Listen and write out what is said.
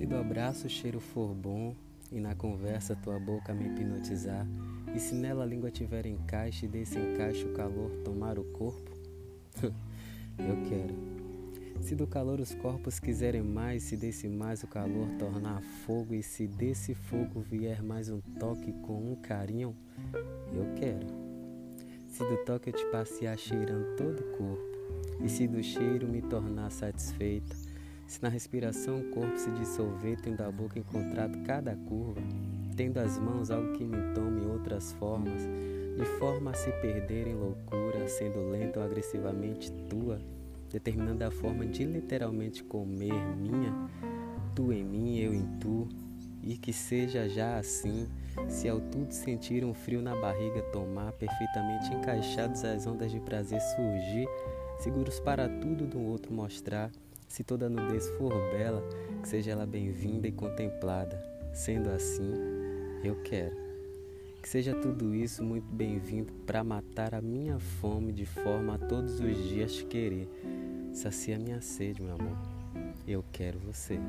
Se do abraço o cheiro for bom e na conversa tua boca me hipnotizar, e se nela a língua tiver encaixe e desse encaixe o calor tomar o corpo, eu quero. Se do calor os corpos quiserem mais, se desse mais o calor tornar fogo, e se desse fogo vier mais um toque com um carinho, eu quero. Se do toque eu te passear cheirando todo o corpo, e se do cheiro me tornar satisfeita, se na respiração o corpo se dissolver, tendo a boca encontrado cada curva, tendo as mãos algo que me tome outras formas, de forma a se perder em loucura, sendo lenta ou agressivamente tua, determinando a forma de literalmente comer minha, tu em mim, eu em tu, e que seja já assim, se ao tudo sentir um frio na barriga tomar, perfeitamente encaixados as ondas de prazer surgir, seguros para tudo do outro mostrar, se toda nudez for bela, que seja ela bem-vinda e contemplada. Sendo assim, eu quero. Que seja tudo isso muito bem-vindo para matar a minha fome de forma a todos os dias querer. Sacia minha sede, meu amor. Eu quero você.